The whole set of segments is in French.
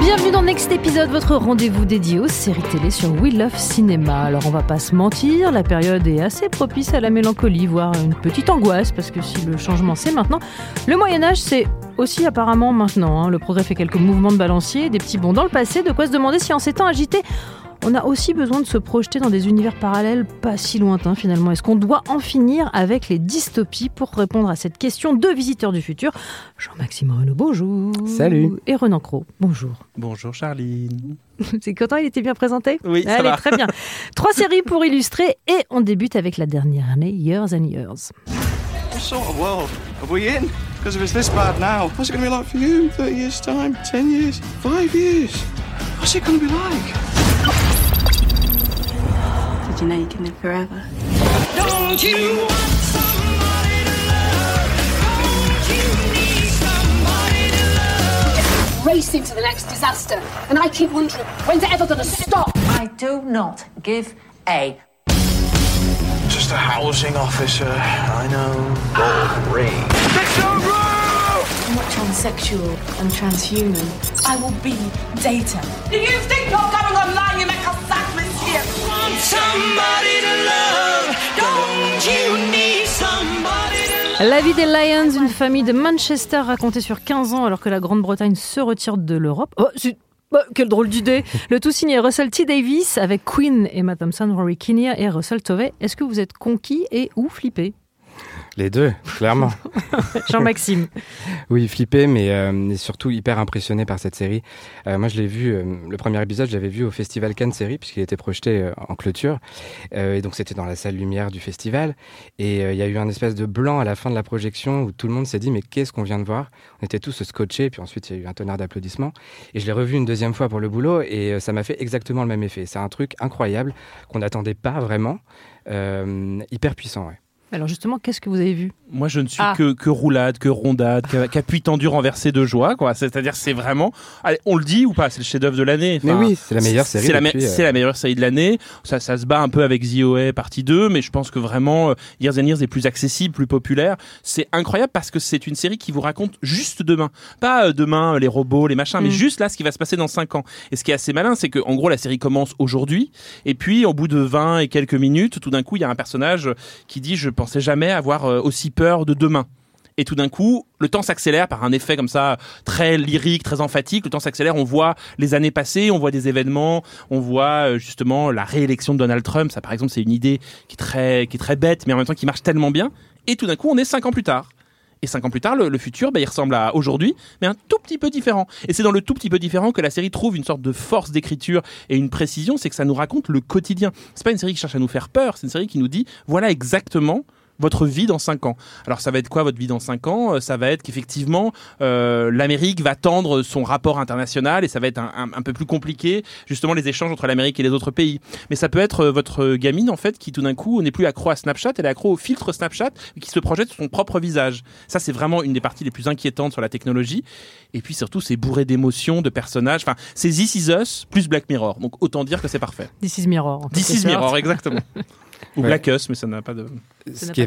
Bienvenue dans Next Épisode, votre rendez-vous dédié aux séries télé sur We Love Cinéma. Alors on va pas se mentir, la période est assez propice à la mélancolie, voire une petite angoisse, parce que si le changement c'est maintenant, le Moyen Âge c'est aussi apparemment maintenant. hein. Le progrès fait quelques mouvements de balancier, des petits bonds dans le passé, de quoi se demander si en ces temps agités, on a aussi besoin de se projeter dans des univers parallèles pas si lointains finalement. Est-ce qu'on doit en finir avec les dystopies Pour répondre à cette question, deux visiteurs du futur. Jean-Maxime Renaud, bonjour. Salut. Et Renan Cros, bonjour. Bonjour Charline. C'est content, il était bien présenté Oui, ça Allez, va. très bien. Trois séries pour illustrer et on débute avec la dernière année, Years and Years. What sort of world are we in? Because if it's this bad now, what's it going to be like for you? 30 years' time? 10 years? 5 years? What's it going to be like? Did you know you can live forever? Don't you want somebody to love? Don't you need somebody to love? racing to the next disaster. And I keep wondering, when's it ever going to stop? I do not give a Just a housing officer. I know. Golden ring. I'm not transsexual. I'm transhuman. I will be data. Do you think you're going online? La vie des Lions, une famille de Manchester racontée sur 15 ans alors que la Grande-Bretagne se retire de l'Europe. Oh, c'est- bah, quelle drôle d'idée Le tout signé Russell T. Davis avec Queen, Emma Thompson, Rory Kinnear et Russell Tovey. Est-ce que vous êtes conquis et ou flippé? Les deux, clairement. Jean-Maxime. oui, flippé, mais euh, surtout hyper impressionné par cette série. Euh, moi, je l'ai vu, euh, le premier épisode, je l'avais vu au Festival Cannes Série, puisqu'il était projeté en clôture. Et donc, c'était dans la salle lumière du festival. Et il y a eu un espèce de blanc à la fin de la projection où tout le monde s'est dit, mais qu'est-ce qu'on vient de voir? On était tous scotchés, puis ensuite, il y a eu un tonnerre d'applaudissements. Et je l'ai revu une deuxième fois pour le boulot, et ça m'a fait exactement le même effet. C'est un truc incroyable qu'on n'attendait pas vraiment. Hyper puissant, ouais. Alors justement, qu'est-ce que vous avez vu? Moi, je ne suis Ah. que, que roulade, que rondade, qu'a- qu'appui tendu renversé de joie, quoi. C'est-à-dire, c'est vraiment. Allez, on le dit ou pas C'est le chef-d'œuvre de l'année. Mais oui, c'est la meilleure série C'est la, me- depuis, euh, c'est la meilleure série de l'année. Ça, ça se bat un peu avec The OA partie 2, mais je pense que vraiment, euh, Years and Years est plus accessible, plus populaire. C'est incroyable parce que c'est une série qui vous raconte juste demain. Pas euh, demain, les robots, les machins, mais Mm. juste là, ce qui va se passer dans 5 ans. Et ce qui est assez malin, c'est que, en gros, la série commence aujourd'hui, et puis, au bout de 20 et quelques minutes, tout d'un coup, il y a un personnage qui dit, je pensais jamais avoir euh, aussi peur de demain. Et tout d'un coup, le temps s'accélère par un effet comme ça très lyrique, très emphatique. Le temps s'accélère, on voit les années passées, on voit des événements, on voit euh, justement la réélection de Donald Trump. Ça, par exemple, c'est une idée qui est très, qui est très bête, mais en même temps qui marche tellement bien. Et tout d'un coup, on est cinq ans plus tard. Et cinq ans plus tard, le, futur, bah, il ressemble à aujourd'hui, mais un tout petit peu différent. Et c'est dans le tout petit peu différent que la série trouve une sorte de force d'écriture et une précision, c'est que ça nous raconte le quotidien. C'est pas une série qui cherche à nous faire peur, c'est une série qui nous dit, voilà exactement votre vie dans 5 ans. Alors ça va être quoi votre vie dans 5 ans? Euh, Ça va être qu'effectivement euh, l'Amérique va tendre son rapport international et ça va être un, un- un peu plus compliqué justement les échanges entre l'Amérique et les autres pays. Mais ça peut être euh, votre gamine en fait qui tout d'un coup n'est plus accro à Snapchat, elle est accro au filtre Snapchat et qui se projette sur son propre visage. Ça c'est vraiment une des parties les plus inquiétantes sur la technologie. Et puis surtout c'est bourré d'émotions, de personnages. Enfin c'est This Is Us plus Black Mirror. Donc autant dire que c'est parfait. This is Mirror. en This is sorte. Mirror exactement. Ou Ouais. Black Us mais ça n'a pas de. Ce qui est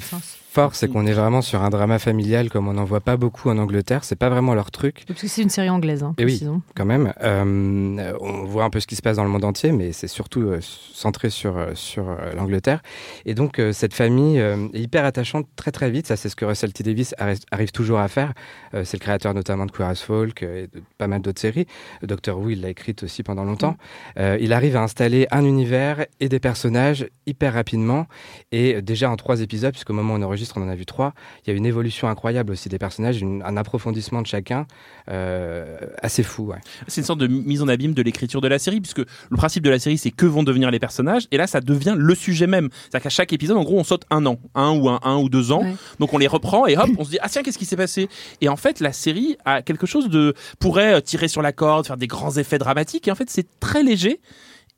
fort, c'est qu'on est vraiment sur un drama familial comme on n'en voit pas beaucoup en Angleterre. C'est pas vraiment leur truc. Parce que c'est une série anglaise, hein, Eh oui. quand même. Euh, on voit un peu ce qui se passe dans le monde entier, mais c'est surtout euh, centré sur, euh, sur euh, l'Angleterre. Et donc, cette famille est hyper attachante très très vite. Ça, c'est ce que Russell T. Davis arri- arrive toujours à faire. C'est le créateur notamment de Queer as Folk et de pas mal d'autres séries. Doctor Who, il l'a écrite aussi pendant longtemps. Euh, il arrive à installer un univers et des personnages hyper rapidement. Et déjà en trois épisodes, épisodes, puisqu'au moment où on enregistre, on en a vu trois. Il y a une évolution incroyable aussi des personnages, une- un approfondissement de chacun euh, assez fou. ouais. C'est une sorte de mise en abîme de l'écriture de la série, puisque le principe de la série, c'est que vont devenir les personnages, et là, ça devient le sujet même. C'est-à-dire qu'à chaque épisode, en gros, on saute un an, un ou un, un ou deux ans, Ouais. donc on les reprend, et hop, on se dit, ah tiens, qu'est-ce qui s'est passé? Et en fait, la série a quelque chose de... pourrait euh, tirer sur la corde, faire des grands effets dramatiques, et en fait, c'est très léger,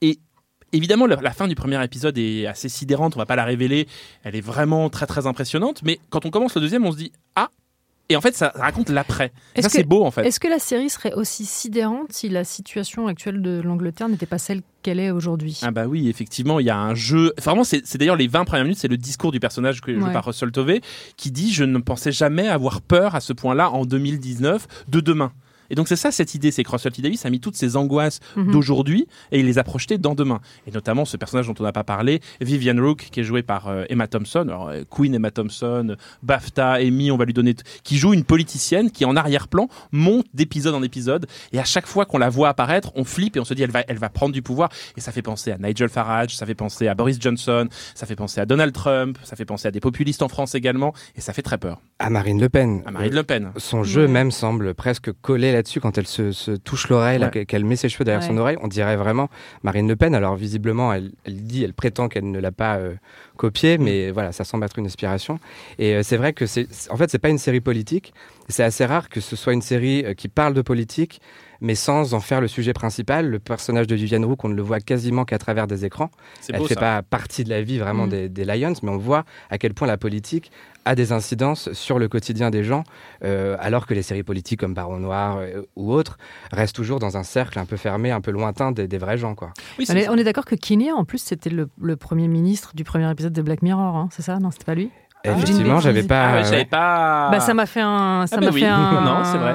et Évidemment, la, la fin du premier épisode est assez sidérante, on va pas la révéler, elle est vraiment très très impressionnante, mais quand on commence le deuxième, on se dit ah et en fait ça raconte l'après. Et Est-ce Ça c'est beau en fait. Est-ce que la série serait aussi sidérante si la situation actuelle de l'Angleterre n'était pas celle qu'elle est aujourd'hui? Ah bah oui, effectivement, il y a un jeu. Enfin, Vraiment, c'est d'ailleurs les 20 premières minutes, c'est le discours du personnage que joue Ouais. par Russell Tovey qui dit je ne pensais jamais avoir peur à ce point-là en 2019 de demain. Et donc c'est ça cette idée, c'est que Russell T Davis a mis toutes ces angoisses Mhm. d'aujourd'hui et il les a projetées dans demain. Et notamment ce personnage dont on n'a pas parlé, Vivian Rook, qui est joué par euh, Emma Thompson, alors, euh, Queen Emma Thompson, BAFTA, Emmy, on va lui donner, qui joue une politicienne qui en arrière-plan monte d'épisode en épisode et à chaque fois qu'on la voit apparaître, on flippe et on se dit elle va, elle va prendre du pouvoir et ça fait penser à Nigel Farage, ça fait penser à Boris Johnson, ça fait penser à Donald Trump, ça fait penser à des populistes en France également et ça fait très peur. À Marine Le Pen. À Marine Le Pen. Son jeu même semble presque collé là-dessus quand elle se, se touche l'oreille, Ouais. qu'elle- met ses cheveux derrière son oreille. On dirait vraiment Marine Le Pen. Alors visiblement, elle, elle dit, elle prétend qu'elle ne l'a pas euh, copié, mais voilà, ça semble être une inspiration. Et euh, c'est vrai que c'est, en fait, c'est pas une série politique. C'est assez rare que ce soit une série euh, qui parle de politique, mais sans en faire le sujet principal. Le personnage de Viviane Rook, on ne le voit quasiment qu'à travers des écrans. C'est Elle beau fait ça. pas partie de la vie vraiment Mm. des, des Lions, mais on voit à quel point la politique a des incidences sur le quotidien des gens, euh, alors que les séries politiques comme Baron Noir euh, ou autres restent toujours dans un cercle un peu fermé, un peu lointain des, des vrais gens. Quoi. Oui, On est, on est d'accord que Kinney, en plus, c'était le, le premier ministre du premier épisode de Black Mirror, hein, c'est ça? Non, c'était pas lui? Effectivement, j'ai une j'avais pas. Ah ouais, pas. Bah, ça m'a fait un. Ça Ah bah m'a oui. fait un. Non, c'est vrai.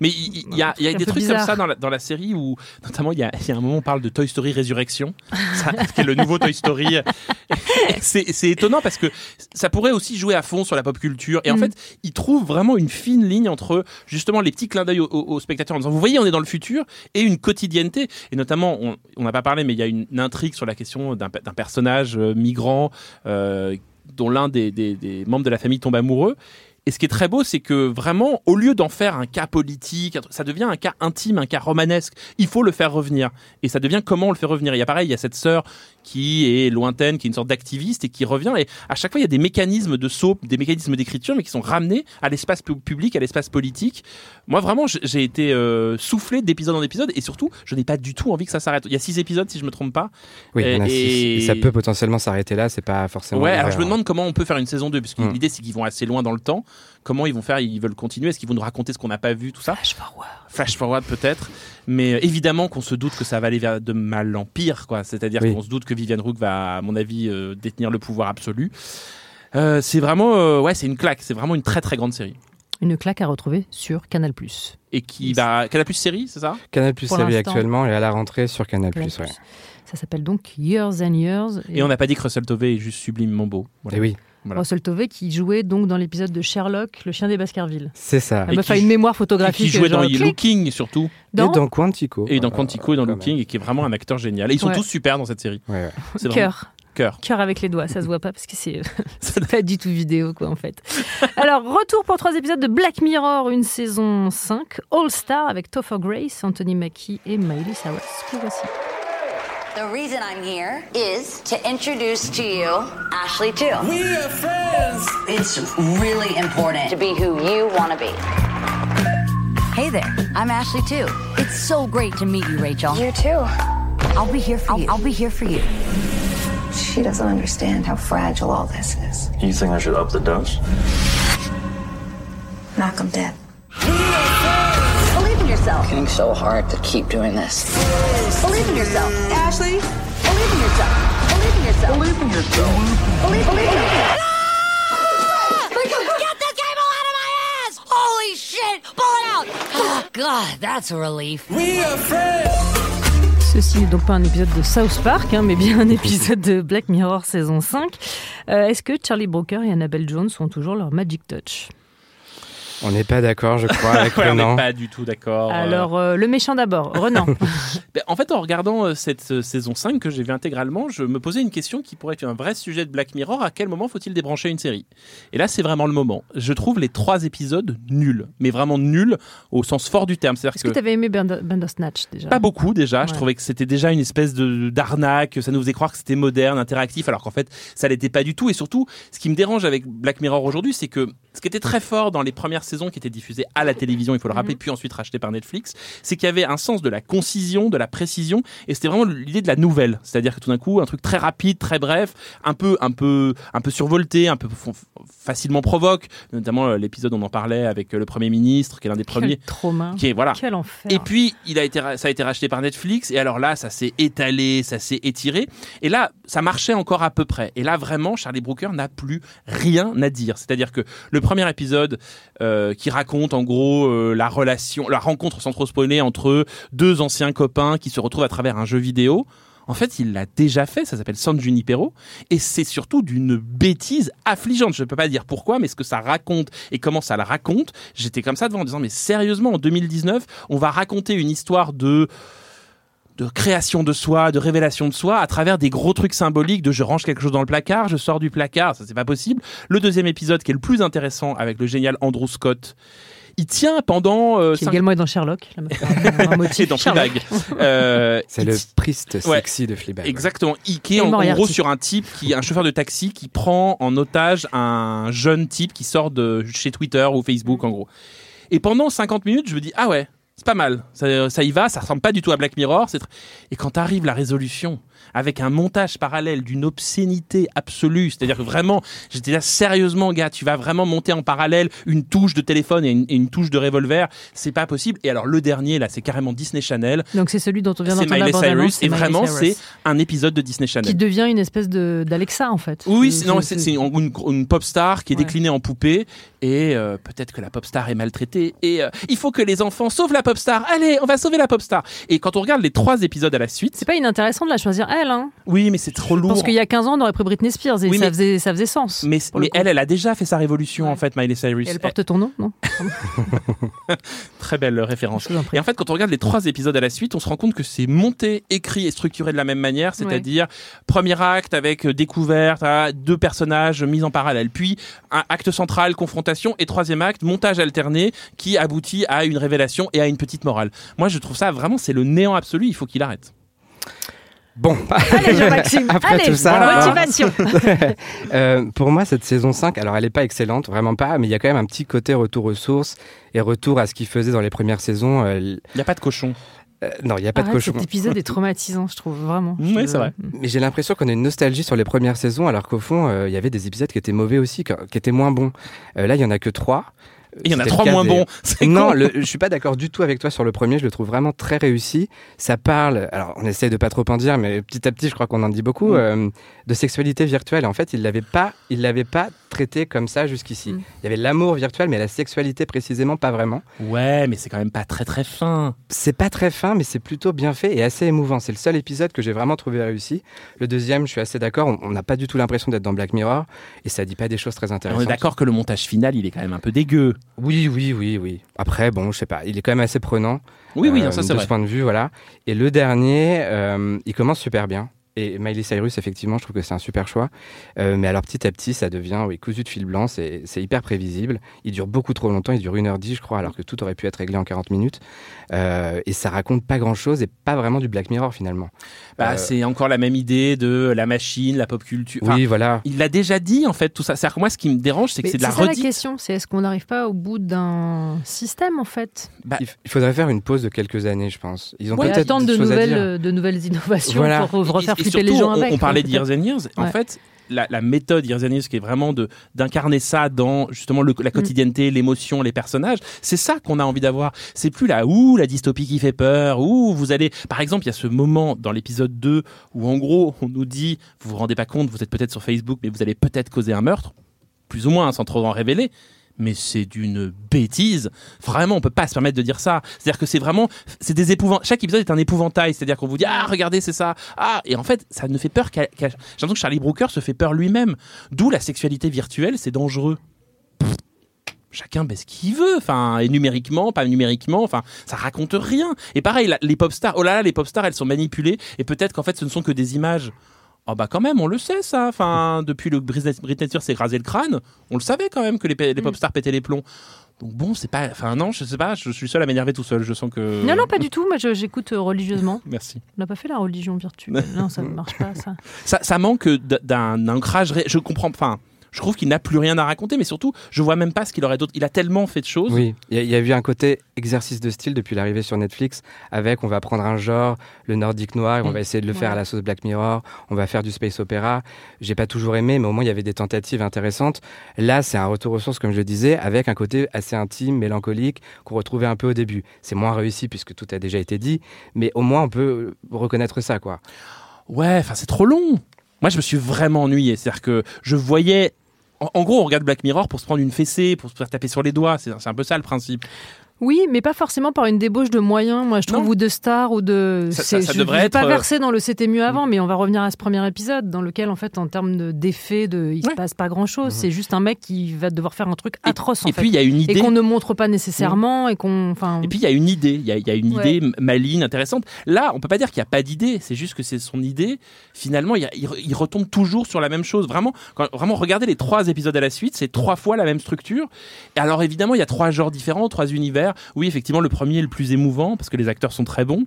Mais il y, a, il y a des trucs comme ça dans la, dans la série où, notamment, il y, a, il y a un moment où on parle de Toy Story Résurrection, ça, qui est le nouveau Toy Story. C'est c'est étonnant parce que ça pourrait aussi jouer à fond sur la pop culture. Et en Mm. fait, il trouve vraiment une fine ligne entre justement les petits clins d'œil aux, aux- aux spectateurs en disant, vous voyez, on est dans le futur et une quotidienneté. Et notamment, on on n'a pas parlé, mais il y a une, intrigue sur la question d'un d'un personnage euh, migrant euh, dont l'un des, membres de la famille tombe amoureux. Et ce qui est très beau, c'est que vraiment, au lieu d'en faire un cas politique, ça devient un cas intime, un cas romanesque. Il faut le faire revenir. Et ça devient comment on le fait revenir. Il y a pareil, il y a cette sœur qui est lointaine, qui est une sorte d'activiste et qui revient. Et à chaque fois, il y a des mécanismes de soap, des mécanismes d'écriture, mais qui sont ramenés à l'espace pu- public, à l'espace politique. Moi, vraiment, j'ai été euh, soufflé d'épisode en épisode. Et surtout, je n'ai pas du tout envie que ça s'arrête. Il y a six épisodes, si je me trompe pas. Oui, il y en a Et- six. Et ça peut potentiellement s'arrêter là, c'est pas forcément. Ouais, alors je me erreur. demande comment on peut faire une saison 2, parce que Mm. l'idée c'est qu'ils vont assez loin dans le temps. Comment ils vont faire Ils veulent continuer Est-ce qu'ils vont nous raconter ce qu'on n'a pas vu, tout ça Flash forward. Flash forward peut-être. Mais euh, évidemment qu'on se doute que ça va aller vers de mal en pire, quoi. C'est-à-dire Oui. qu'on se doute que Vivian Rook va, à mon avis, euh, détenir le pouvoir absolu. Euh, c'est vraiment, euh, ouais, c'est une claque. C'est vraiment une très très grande série. Une claque à retrouver sur Canal. Et qui va, de série, c'est ça Canal Plus Pour série actuellement et à la rentrée sur Canal Canal+. Plus. Ouais. Ça s'appelle donc Years and Years. Et on n'a pas dit que Russell Tovey est juste sublimement beau. Voilà. Et oui, voilà. Russell Tovey qui jouait donc dans l'épisode de Sherlock, le chien des Baskerville. c'est ça. Elle Et me fait une mémoire Et photographique. qui jouait dans genre, clic, Looking surtout. dans Et dans Quantico. Et dans Euh, Quantico et dans. Looking, et qui est vraiment un acteur génial. Et ils sont Ouais. tous super dans cette série. Ouais, ouais. Cœur. Cœur. Cœur avec les doigts, ça se voit pas parce que c'est c'est pas du tout vidéo quoi en fait. Alors retour pour trois épisodes de Black Mirror, une saison 5, All Star avec Topher Grace, Anthony Mackie et Miley Cyrus. Que voici. The reason I'm here is to introduce to you Ashley too. We are friends. It's really important to be who you want to be. Hey there, I'm Ashley too. It's so great to meet you, Rachel. You too. I'll be here for you. I'll be here for you. She doesn't understand how fragile all this is. You think I should up the dose? Knock 'em dead. Yourself. Getting so hard to keep doing this. Believe in yourself. Ashley, believe in yourself. Believe in yourself. Believe in yourself. Believe, believe in yourself. Get the cable out of my ass! Holy shit! Pull it out! Oh, God, that's a relief. We are friends. Ceci n'est donc pas un épisode de South Park, hein, mais bien un épisode de Black Mirror saison 5. Euh, Est-ce que Charlie Brooker et Annabelle Jones ont toujours leur Magic Touch? On n'est pas d'accord, je crois, avec Ouais, on Renan. n'est pas du tout d'accord. euh. Alors, euh, le méchant d'abord, Renan. Ben, en fait, en regardant euh, cette euh, saison 5 que j'ai vue intégralement, je me posais une question qui pourrait être un vrai sujet de Black Mirror. À quel moment faut-il débrancher une série? Et là, c'est vraiment le moment. Je trouve les trois épisodes nuls, mais vraiment nuls au sens fort du terme. C'est-à-dire Est-ce que tu avais aimé Band- Bandersnatch déjà? Pas beaucoup déjà. Je trouvais que c'était déjà une espèce de d'arnaque. Ça nous faisait croire que c'était moderne, interactif, alors qu'en fait, ça l'était pas du tout. Et surtout, ce qui me dérange avec Black Mirror aujourd'hui, c'est que ce qui était très fort dans les premières saisons qui étaient diffusées à la télévision, il faut le rappeler, puis ensuite racheté par Netflix, c'est qu'il y avait un sens de la concision, de la précision, et c'était vraiment l'idée de la nouvelle. C'est-à-dire que tout d'un coup, un truc très rapide, très bref, un peu, un peu, un peu survolté, un peu facilement provoque. Notamment euh, l'épisode, on en parlait avec euh, le Premier ministre, qui est l'un des premiers. Quel trauma. Qui est, voilà. Quel enfer. Et puis, il a été, ça a été racheté par Netflix. Et alors là, ça s'est étalé, ça s'est étiré. Et là, ça marchait encore à peu près. Et là, vraiment, Charlie Brooker n'a plus rien à dire. C'est-à-dire que le premier épisode euh, qui raconte en gros euh, la relation, la rencontre sans trop spoiler entre deux anciens copains qui se retrouvent à travers un jeu vidéo. En fait, il l'a déjà fait, ça s'appelle San Junipero, et c'est surtout d'une bêtise affligeante. Je ne peux pas dire pourquoi, mais ce que ça raconte et comment ça le raconte, j'étais comme ça devant en disant, mais sérieusement, en 2019, on va raconter une histoire de de création de soi, de révélation de soi à travers des gros trucs symboliques de je range quelque chose dans le placard, je sors du placard, ça c'est pas possible. Le deuxième épisode qui est le plus intéressant avec le génial Andrew Scott, il tient pendant euh, Qui cinq- également est dans Sherlock. Un motif et dans. Fleabag. Euh, C'est le priest Ouais. sexy de Fleabag. Exactement. Il qui est en, gros sur un type qui, un chauffeur de taxi qui prend en otage un jeune type qui sort de chez Twitter ou Facebook en gros. Et pendant 50 minutes, je me dis ah ouais, pas mal. Ça, ça y va, ça ressemble pas du tout à Black Mirror. Et quand arrive la résolution avec un montage parallèle d'une obscénité absolue, c'est-à-dire que vraiment, j'étais là sérieusement, gars, tu vas vraiment monter en parallèle une touche de téléphone et une, et une touche de revolver, c'est pas possible. Et alors le dernier là, c'est carrément Disney Channel. Donc c'est celui dont on vient d'entendre la bande-annonce, Cyrus et vraiment c'est un épisode de Disney Channel. Qui devient une espèce d'Alexa en fait. Oui, C'est- une, une- une pop star qui est Ouais. déclinée en poupée et euh, peut-être que la pop star est maltraitée et euh, il faut que les enfants sauvent la pop star. Allez, on va sauver la pop star. Et quand on regarde les trois épisodes à la suite, C'est pas inintéressant de la choisir elle. Hein. oui, mais c'est trop lourd. pense qu'il y a 15 ans, on aurait pris Britney Spears et Oui, ça, mais- faisait, ça faisait sens. Mais, elle, elle a déjà fait sa révolution Ouais. en fait, Miley Cyrus. Et elle porte ton nom, non? Très belle référence. En prie. Et en fait, quand on regarde les trois épisodes à la suite, on se rend compte que c'est monté, écrit et structuré de la même manière, c'est-à-dire premier acte avec euh, découverte, à deux personnages mis en parallèle, puis un acte central, confrontation, et troisième acte, montage alterné qui aboutit à une révélation et à une petite morale. Moi, je trouve ça vraiment, c'est le néant absolu. Il faut qu'il arrête. Bon, Allez Jean-Maxime, Après allez, tout ça, motivation. Euh, pour moi, cette saison 5, alors elle n'est pas excellente, vraiment pas, mais il y a quand même un petit côté retour aux sources et retour à ce qu'il faisait dans les premières saisons. euh, Il n'y a pas de cochon. euh, non, il n'y a pas de Arrête, cochon. Cet épisode est traumatisant, je trouve vraiment. Oui, c'est vrai. Mais j'ai l'impression qu'on a une nostalgie sur les premières saisons, alors qu'au fond, euh, il y avait des épisodes qui étaient mauvais aussi, qui étaient moins bons. Euh, là, il y en a que trois. Il y en a trois moins des- bons. Non, le- je suis pas d'accord du tout avec toi sur le premier. Je le trouve vraiment très réussi. Ça parle. Alors, on essaye de pas trop en dire, mais petit à petit, je crois qu'on en dit beaucoup Mm. euh, de sexualité virtuelle. En fait, il l'avait pas, il l'avait pas traité comme ça jusqu'ici. Mm. Il y avait l'amour virtuel, mais la sexualité précisément pas vraiment. Ouais, mais c'est quand même pas très très fin. C'est pas très fin, mais c'est plutôt bien fait et assez émouvant. C'est le seul épisode que j'ai vraiment trouvé réussi. Le deuxième, je suis assez d'accord. On- On n'a pas du tout l'impression d'être dans Black Mirror et ça dit pas des choses très On intéressantes. est d'accord que le montage final, il est quand même un peu dégueu. Oui, oui, oui, oui. Après, bon, je sais pas. Il est quand même assez prenant. Oui, oui, Euh, ça c'est de vrai. ce point de vue, voilà. Et le dernier, euh, il commence super bien. Et Miley Cyrus, effectivement, je trouve que c'est un super choix. Euh, mais alors, petit à petit, ça devient oui, cousu de fil blanc. C'est c'est hyper prévisible. Il dure beaucoup trop longtemps. Il dure 1h10, je crois, alors que tout aurait pu être réglé en 40 minutes. Euh, et ça raconte pas grand-chose et pas vraiment du Black Mirror, finalement. Bah, Euh, C'est encore la même idée de la machine, la pop culture. Enfin, oui, voilà. Il l'a déjà dit en fait tout ça. C'est-à-dire que moi ce qui me dérange c'est que c'est de la ça la redite. question, c'est est-ce qu'on n'arrive pas au bout d'un système en fait? Bah, Il, faudrait faire une pause de quelques années, je pense. Ils ont Ouais, peut-être de nouvelles, de nouvelles innovations Voilà. pour refaire et, les surtout, gens on, avec. on parlait d'Years and Years. En fait, la, la méthode Years and Years qui est vraiment de d'incarner ça dans justement le- la Mm. quotidienneté, l'émotion, les personnages. C'est ça qu'on a envie d'avoir. C'est plus la ouh la dystopie qui fait peur. Ouh vous allez. Par exemple, il y a ce moment dans l'épisode 2 où en gros on nous dit vous vous rendez pas compte, vous êtes peut-être sur Facebook, mais vous allez peut-être causer un meurtre, plus ou moins hein, sans trop en révéler. Mais c'est d'une bêtise. Vraiment, on peut pas se permettre de dire ça. C'est-à-dire que c'est vraiment, c'est des épouvants. Chaque épisode est un épouvantail. C'est-à-dire qu'on vous dit ah regardez c'est ça ah et en fait ça ne fait peur qu'à. qu'à- J'ai l'impression que Charlie Brooker se fait peur lui-même. D'où la sexualité virtuelle, c'est dangereux. chacun ce qu'il veut, enfin, et numériquement, pas numériquement, enfin, ça raconte rien. Et pareil, les pop stars, oh là là, les pop stars, elles sont manipulées, et peut-être qu'en fait, ce ne sont que des images. Oh bah quand même, on le sait ça. Enfin, depuis le Britney Spears s'est rasé le crâne, on le savait quand même que les, les pop stars pétaient les plombs. Donc bon, c'est pas. Enfin non, je sais pas. Je suis seul à m'énerver tout seul. Je sens que. Non, non, pas du tout. Moi, j'écoute euh, religieusement. Merci. On n'a pas fait la religion virtuelle. Non, ça ne marche pas, ça. Ça, ça manque d'un ancrage. ré- Je comprends. Enfin, je trouve qu'il n'a plus rien à raconter, mais surtout, je vois même pas ce qu'il aurait d'autre. Il a tellement fait de choses. Oui, il y, a- il y a eu un côté exercice de style depuis l'arrivée sur Netflix, avec on va prendre un genre, le nordique noir, et on va essayer de le faire à la sauce Black Mirror, on va faire du space opéra. J'ai pas toujours aimé, mais au moins il y avait des tentatives intéressantes. Là, c'est un retour aux sources, comme je le disais, avec un côté assez intime, mélancolique, qu'on retrouvait un peu au début. C'est moins réussi puisque tout a déjà été dit, mais au moins on peut reconnaître ça, quoi. Ouais, enfin, c'est trop long. Moi, je me suis vraiment ennuyé. C'est-à-dire que je voyais. En, gros, on regarde Black Mirror pour se prendre une fessée, pour se faire taper sur les doigts. C'est c'est un peu ça le principe. Oui, mais pas forcément par une débauche de moyens, moi je trouve, Non. ou de stars, ou de. Ça- c'est- ça- ça je devrait je être, pas euh, versé dans le c'était mieux avant, mais on va revenir à ce premier épisode dans lequel, en fait, en termes de- d'effets, de, il se Ouais. passe pas grand chose. C'est juste un mec qui va devoir faire un truc atroce, en et fait. puis, il y a une et idée. qu'on ne montre pas nécessairement, et qu'on. Enfin, Et puis il y a une idée, il y a, il y a une Ouais. idée maligne, intéressante. Là, on peut pas dire qu'il n'y a pas d'idée, c'est juste que c'est son idée. Finalement, il, y a- il re- il retombe toujours sur la même chose. Vraiment, quand, vraiment, regardez les trois épisodes à la suite, c'est trois fois la même structure. Et alors évidemment, il y a trois genres différents, trois univers. Oui, effectivement, le premier est le plus émouvant parce que les acteurs sont très bons.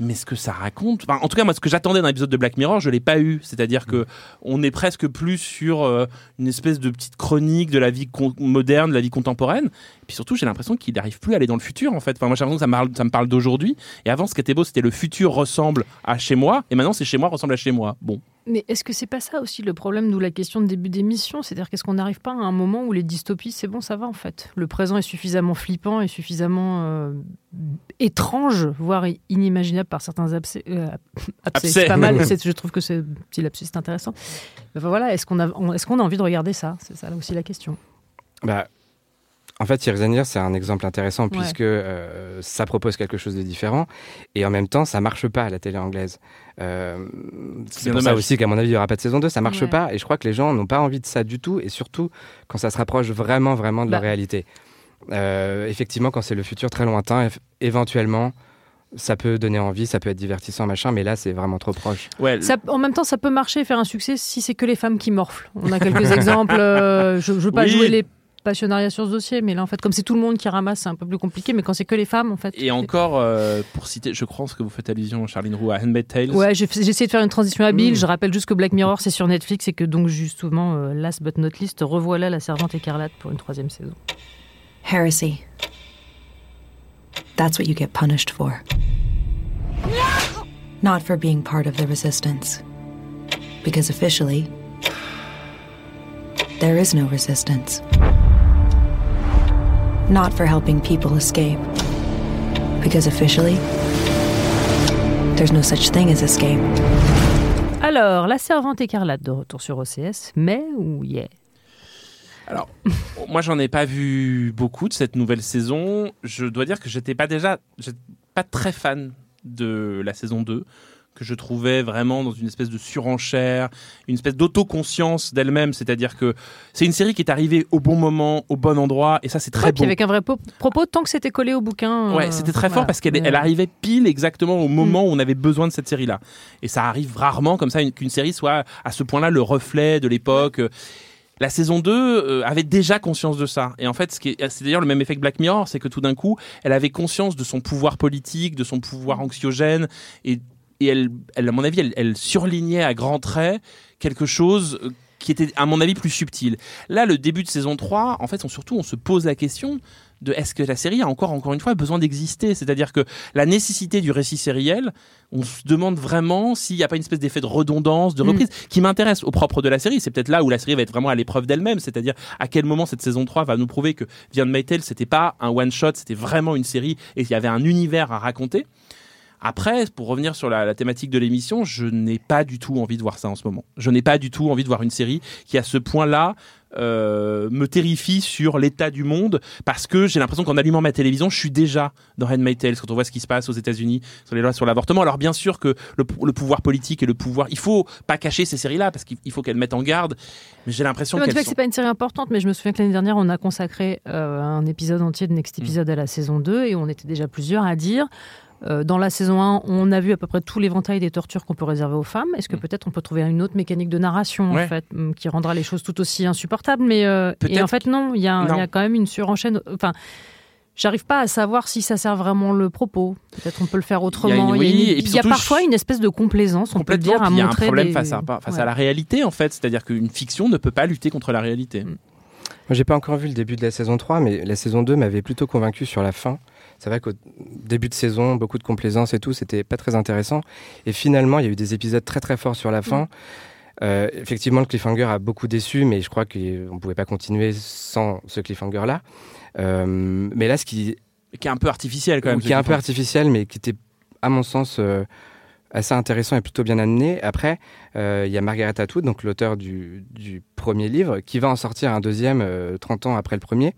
Mais ce que ça raconte, en tout cas moi ce que j'attendais d'un épisode de Black Mirror, je l'ai pas eu. C'est-à-dire que on est presque plus sur euh, une espèce de petite chronique de la vie moderne, de la vie contemporaine. Et puis surtout, j'ai l'impression qu'il n'arrive plus à aller dans le futur en fait. Enfin, moi j'ai l'impression que ça parle, ça me parle d'aujourd'hui. Et avant, ce qui était beau, c'était le futur ressemble à chez moi. Et maintenant, c'est chez moi ressemble à chez moi. Bon. Mais est-ce que c'est pas ça aussi le problème, d'où la question de début d'émission? C'est-à-dire qu'est-ce qu'on n'arrive pas à un moment où les dystopies, c'est bon, ça va en fait? Le présent est suffisamment flippant et suffisamment euh, étrange, voire inimaginable par certains abcès. euh, abcès, c'est pas mal. Je trouve que ce petit lapsus c'est intéressant. Enfin, voilà, est-ce qu'on a, est-ce qu'on a envie de regarder ça? C'est ça là aussi la question. Bah, en fait, Years, c'est un exemple intéressant Ouais. puisque euh, ça propose quelque chose de différent et en même temps, ça marche pas à la télé anglaise. Euh, c'est pour ça aussi qu'à mon avis, il n'y aura pas de saison 2, ça marche Ouais. pas et je crois que les gens n'ont pas envie de ça du tout et surtout quand ça se rapproche vraiment, vraiment de la Bah. réalité. Euh, effectivement, quand c'est le futur très lointain, éventuellement, ça peut donner envie, ça peut être divertissant, machin, mais là, c'est vraiment trop proche. Ouais. Ça- en même temps, ça peut marcher et faire un succès si c'est que les femmes qui morflent. On a quelques exemples. euh, je ne veux pas Oui. jouer les passionnariats sur ce dossier, mais là, en fait, comme c'est tout le monde qui ramasse, c'est un peu plus compliqué. Mais quand c'est que les femmes, en fait. Et encore, euh, pour citer, je crois ce que vous faites allusion, Charline Roux, à Handmaid's Tale. Ouais, j'ai j'ai essayé de faire une transition habile. Mm. Je rappelle juste que Black Mirror, c'est sur Netflix et que donc, justement, euh, last but not least, revoilà la servante écarlate pour une troisième saison. Heresy. That's what you get punished for. Not for being part of the resistance. Because officially, there is no resistance. Not for helping people escape. Because officially, there's no such thing as escape. Alors, la servante écarlate de retour sur OCS, mais ou yeah Alors, moi, j'en ai pas vu beaucoup de cette nouvelle saison. Je dois dire que j'étais pas déjà, j'étais pas très fan de la saison 2 que je trouvais vraiment dans une espèce de surenchère, une espèce d'autoconscience d'elle-même, c'est-à-dire que c'est une série qui est arrivée au bon moment, au bon endroit, et ça c'est très Ouais, puis beau. avec un vrai po- propos, tant que c'était collé au bouquin. Ouais, euh, c'était très voilà. fort parce qu'elle elle arrivait pile exactement au moment où on avait besoin de cette série-là. Et ça arrive rarement comme ça une- qu'une série soit à ce point-là le reflet de l'époque. La saison 2 euh, avait déjà conscience de ça. Et en fait, ce est- c'est d'ailleurs le même effet que Black Mirror, c'est que tout d'un coup, elle avait conscience de son pouvoir politique, de son pouvoir anxiogène, et, et elle, elle, à mon avis, elle, elle surlignait à grands traits quelque chose euh, qui était, à mon avis, plus subtil. Là, le début de saison 3, en fait, on, surtout, on se pose la question de est-ce que la série a encore, encore une fois, besoin d'exister? C'est-à-dire que la nécessité du récit sériel, on se demande vraiment s'il n'y a pas une espèce d'effet de redondance, de Mm. reprise, qui m'intéresse au propre de la série. C'est peut-être là où la série va être vraiment à l'épreuve d'elle-même, c'est-à-dire à quel moment cette saison 3 va nous prouver que Vian Maytel, c'était pas un one-shot, c'était vraiment une série et qu'il y avait un univers à raconter. Après, pour revenir sur la, la thématique de l'émission, je n'ai pas du tout envie de voir ça en ce moment. Je n'ai pas du tout envie de voir une série qui, à ce point-là, euh, me terrifie sur l'état du monde parce que j'ai l'impression qu'en allumant ma télévision, je suis déjà dans Handmaid's Tale quand on voit ce qui se passe aux États-Unis sur les lois sur l'avortement. Alors bien sûr que le, le pouvoir politique et le pouvoir, il faut pas cacher ces séries-là parce qu'il faut qu'elles mettent en garde. Mais j'ai l'impression que sont... c'est pas une série importante, mais je me souviens que l'année dernière, on a consacré euh, un épisode entier de Next Episode à la saison 2 et on était déjà plusieurs à dire. Euh, dans la saison 1, on a vu à peu près tout l'éventail des tortures qu'on peut réserver aux femmes. Est-ce que peut-être on peut trouver une autre mécanique de narration en Ouais. fait, hum, qui rendra les choses tout aussi insupportables? Mais euh, et en fait non, il y, a y quand même une surenchaîne. Enfin, j'arrive pas à savoir si ça sert vraiment le propos. Peut-être on peut le faire autrement. Il y a une- Il y a, oui, une- et puis il y a surtout, parfois une espèce de complaisance, on peut dire, à puis il y a un montrer problème des- face, à, face Ouais. à la réalité en fait, c'est-à-dire qu'une fiction ne peut pas lutter contre la réalité. Mm. Moi, j'ai pas encore vu le début de la saison 3, mais la saison 2 m'avait plutôt convaincu sur la fin. C'est vrai qu'au début de saison, beaucoup de complaisance et tout, c'était pas très intéressant. Et finalement, il y a eu des épisodes très très forts sur la fin. Euh, effectivement, le cliffhanger a beaucoup déçu, mais je crois qu'on ne pouvait pas continuer sans ce cliffhanger-là. Euh, mais là, ce qui, Qui est un peu artificiel quand même. qui est un peu artificiel, mais qui était, à mon sens, euh, assez intéressant et plutôt bien amené. Après, il y a Margaret Atwood, donc l'auteur du, du premier livre, qui va en sortir un deuxième euh, 30 ans après le premier.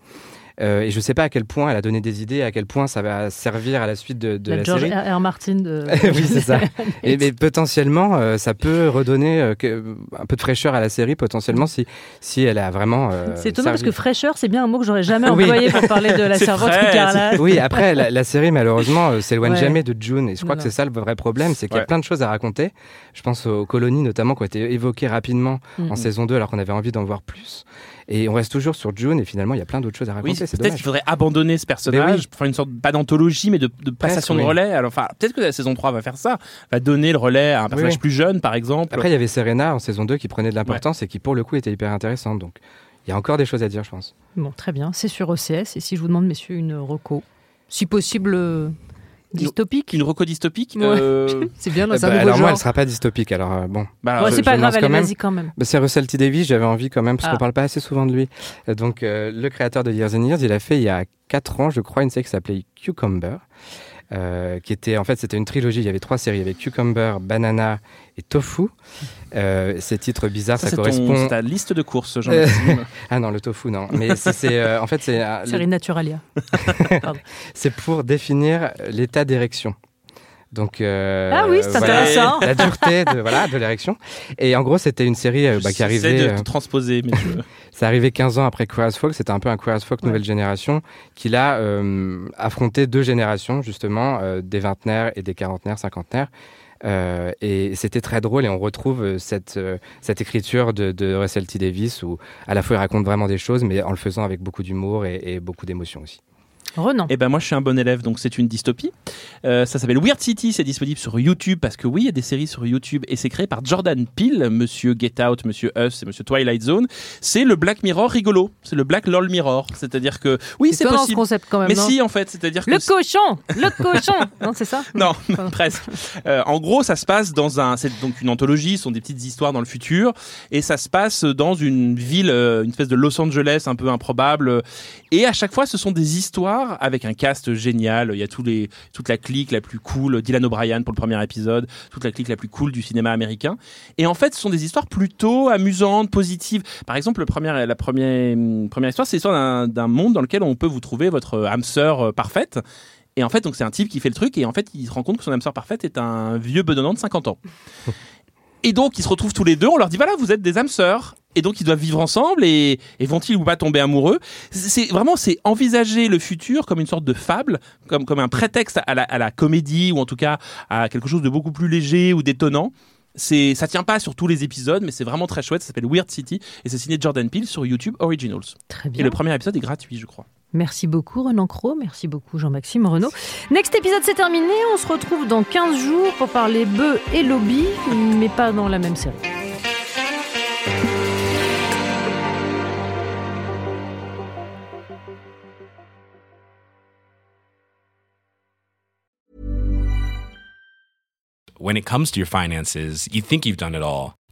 Euh, et je ne sais pas à quel point elle a donné des idées, à quel point ça va servir à la suite de, de La la, George série. R. R. Martin de. oui, c'est ça. Et mais potentiellement, euh, ça peut redonner euh, que- un peu de fraîcheur à la série, potentiellement, si, si elle a vraiment. euh, C'est étonnant parce servi. que fraîcheur, c'est bien un mot que j'aurais jamais Oui. employé pour parler de la servante écarlate. Oui, après, la, la série, malheureusement, euh, s'éloigne Ouais. jamais de June. Et je crois Non, que c'est ça le vrai problème, c'est qu'il y a Ouais. plein de choses à raconter. Je pense aux colonies, notamment, qui ont été évoquées rapidement Mhm. en saison 2, alors qu'on avait envie d'en voir plus. Et on reste toujours sur June, et finalement, il y a plein d'autres choses à raconter. Oui, c'est peut-être qu'il faudrait abandonner ce personnage, oui. pour faire une sorte, pas d'anthologie, mais de, de passation de relais. Alors, enfin, peut-être que la saison 3 va faire ça, va donner le relais à un personnage oui. plus jeune, par exemple. Après, il y avait Serena en saison 2 qui prenait de l'importance et qui, pour le coup, était hyper intéressante. Donc, il y a encore des choses à dire, je pense. Bon, très bien, c'est sur OCS. Et si je vous demande, messieurs, une reco, si possible euh, dystopique Une reco dystopique. Ouais. euh, C'est bien, c'est un bah, nouveau alors, moi, elle sera pas dystopique. Alors, euh, bon. bah, Ouais, c'est pas grave, allez, quand même. vas-y quand même. Bah, c'est Russell T. Davies, j'avais envie quand même, parce Ah. qu'on parle pas assez souvent de lui. Euh, Donc, euh, le créateur de Years and Years, il a fait il y a 4 ans, je crois, une série qui s'appelait Cucumber. Euh, qui était en fait c'était une trilogie. Il y avait trois séries avec Cucumber, Banana et Tofu. Euh, ces titres bizarres, ça, correspond. c'est ta liste de courses, jean Euh, ah non, le tofu non. Mais c'est- euh, en fait c'est euh, le- Série Naturalia. Pardon. c'est pour définir l'état d'érection. Donc euh, Ah oui, c'est voilà, intéressant. La dureté de voilà de l'érection. Et en gros, c'était une série euh, bah, qui J'essaie arrivait. de euh, transposer, mais je... C'est arrivé 15 ans après Queer as Folk, c'était un peu un Queer as Folk nouvelle génération, qui a euh, affronté deux générations, justement, euh, des vingtenaires et des quarantenaires, cinquantenaires. Euh, et c'était très drôle et on retrouve cette, euh, cette écriture de, de Russell T. Davis où à la fois il raconte vraiment des choses, mais en le faisant avec beaucoup d'humour et, et beaucoup d'émotion aussi. Renan. Eh ben moi je suis un bon élève donc c'est une dystopie. Euh, ça s'appelle Weird City, c'est disponible sur YouTube parce que oui il y a des séries sur YouTube et c'est créé par Jordan Peele, Monsieur Get Out, Monsieur Us et Monsieur Twilight Zone. C'est le Black Mirror rigolo, c'est le Black LOL Mirror, c'est-à-dire que oui c'est étonnant, ce possible. concept quand même. Mais non si en fait, c'est-à-dire que Le cochon Le cochon Non, c'est ça? Non, presque. Euh, en gros, ça se passe dans un, c'est donc une anthologie, ce sont des petites histoires dans le futur, et ça se passe dans une ville, euh, une espèce de Los Angeles un peu improbable. Et à chaque fois, ce sont des histoires avec un cast génial. Il y a toute la clique la plus cool, Dylan O'Brien pour le premier épisode, toute la clique la plus cool du cinéma américain. Et en fait, ce sont des histoires plutôt amusantes, positives. Par exemple, le premier, la première, première histoire, c'est l'histoire d'un- d'un monde dans lequel on peut vous trouver votre âme sœur euh, parfaite. Et en fait, donc c'est un type qui fait le truc et en fait, il se rend compte que son âme sœur parfaite est un vieux bedonnant de 50 ans. Et donc, ils se retrouvent tous les deux. On leur dit voilà, vous êtes des âmes sœurs. Et donc, ils doivent vivre ensemble et, et vont-ils ou pas tomber amoureux? C'est vraiment, c'est envisager le futur comme une sorte de fable, comme, comme un prétexte à la, à la comédie ou en tout cas à quelque chose de beaucoup plus léger ou d'étonnant. C'est, ça tient pas sur tous les épisodes, mais c'est vraiment très chouette. Ça s'appelle Weird City et c'est signé Jordan Peele sur YouTube Originals. Très Et bien. le premier épisode est gratuit, je crois. Merci beaucoup Renan Cro, merci beaucoup Jean-Maxime Renaud. Next épisode c'est terminé, on se retrouve dans 15 jours pour parler bœufs et lobby, mais pas dans la même série. when it comes to your finances, you think you've done it all.